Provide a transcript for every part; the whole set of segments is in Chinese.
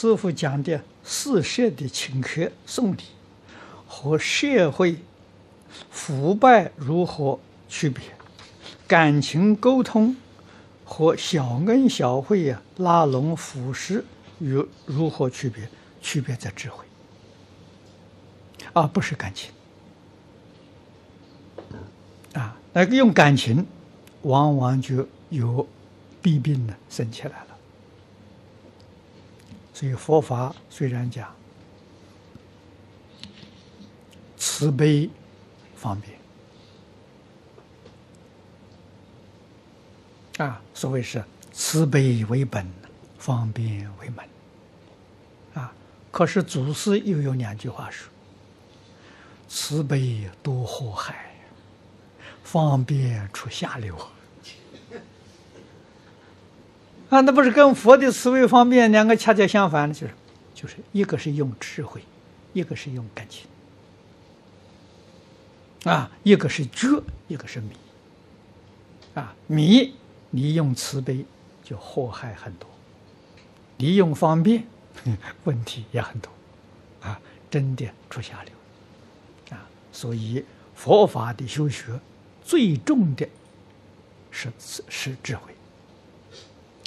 师傅讲的四摄的请客送礼和社会腐败如何区别？感情沟通和小恩小惠呀，拉拢腐蚀与如何区别？区别在智慧，而不是感情。啊，那个用感情，往往就有弊病呢，生起来了。所以佛法虽然讲慈悲方便，啊，所谓是慈悲为本，方便为门，啊，可是祖师又有两句话说：慈悲多祸害，方便出下流。啊，那不是跟佛的思维方便两个恰恰相反的，就是，就是一个是用智慧，一个是用感情，啊，一个是觉，一个是迷，啊，迷你用慈悲就祸害很多，你用方便问题也很多，啊，真的出下流，啊，所以佛法的修学最重的是是智慧。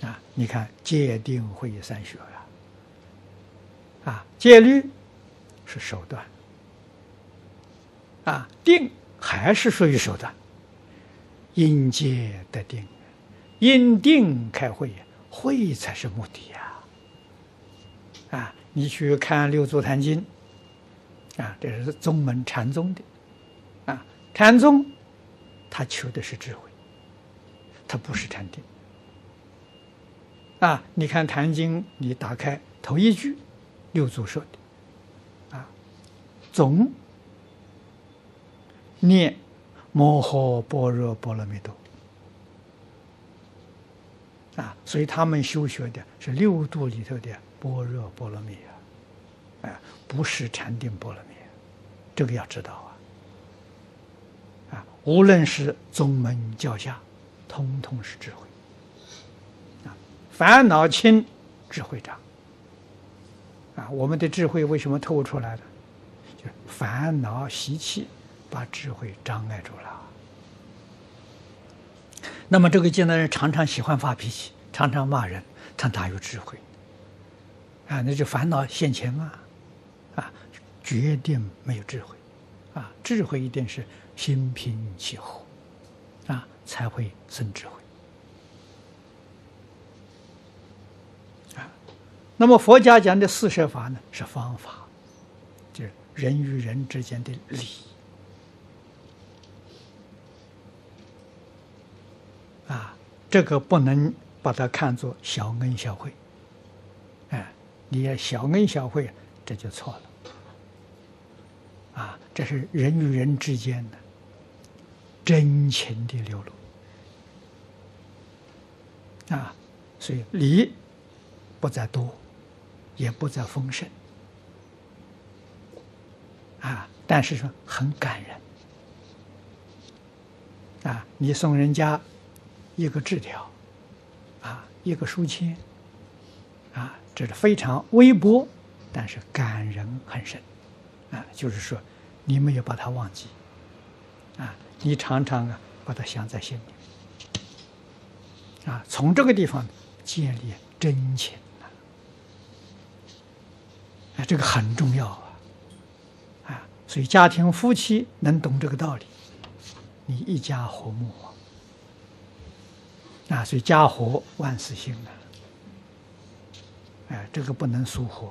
啊，你看戒定慧三学啊，啊，戒律是手段，啊，定还是属于手段，因戒得定，因定开慧，慧才是目的呀。啊，你去看《六祖坛经》，啊，这是宗门禅宗的，啊，禅宗他求的是智慧，他不是禅定。啊，你看《坛经》，你打开头一句，六祖说的，啊，总念摩诃般若波罗蜜多，啊，所以他们修学的是六度里头的般若波罗蜜啊，哎，不是禅定波罗蜜，这个要知道啊，啊，无论是宗门教下，通通是智慧。烦恼轻，智慧长。啊，我们的智慧为什么透出来了？就是烦恼习气把智慧障碍住了。那么这个现代人常常喜欢发脾气，常常骂人，他哪有智慧？啊，那就烦恼现前嘛。啊，决定没有智慧。啊，智慧一定是心平气和，啊，才会生智慧。那么佛家讲的四摄法呢，是方法，就是人与人之间的礼。啊，这个不能把它看作小恩小惠，哎，你要小恩小惠，这就错了，啊，这是人与人之间的真情的流露，啊，所以礼不在多。也不再丰盛，啊，但是说很感人，啊，你送人家一个字条，啊，一个书签，啊，这是非常微薄，但是感人很深，啊，就是说你没有把它忘记，啊，你常常啊把它想在心里，啊，从这个地方建立真情。这个很重要啊，啊，所以家庭夫妻能懂这个道理，你一家和睦啊，所以家和万事兴啊，哎，这个不能疏忽。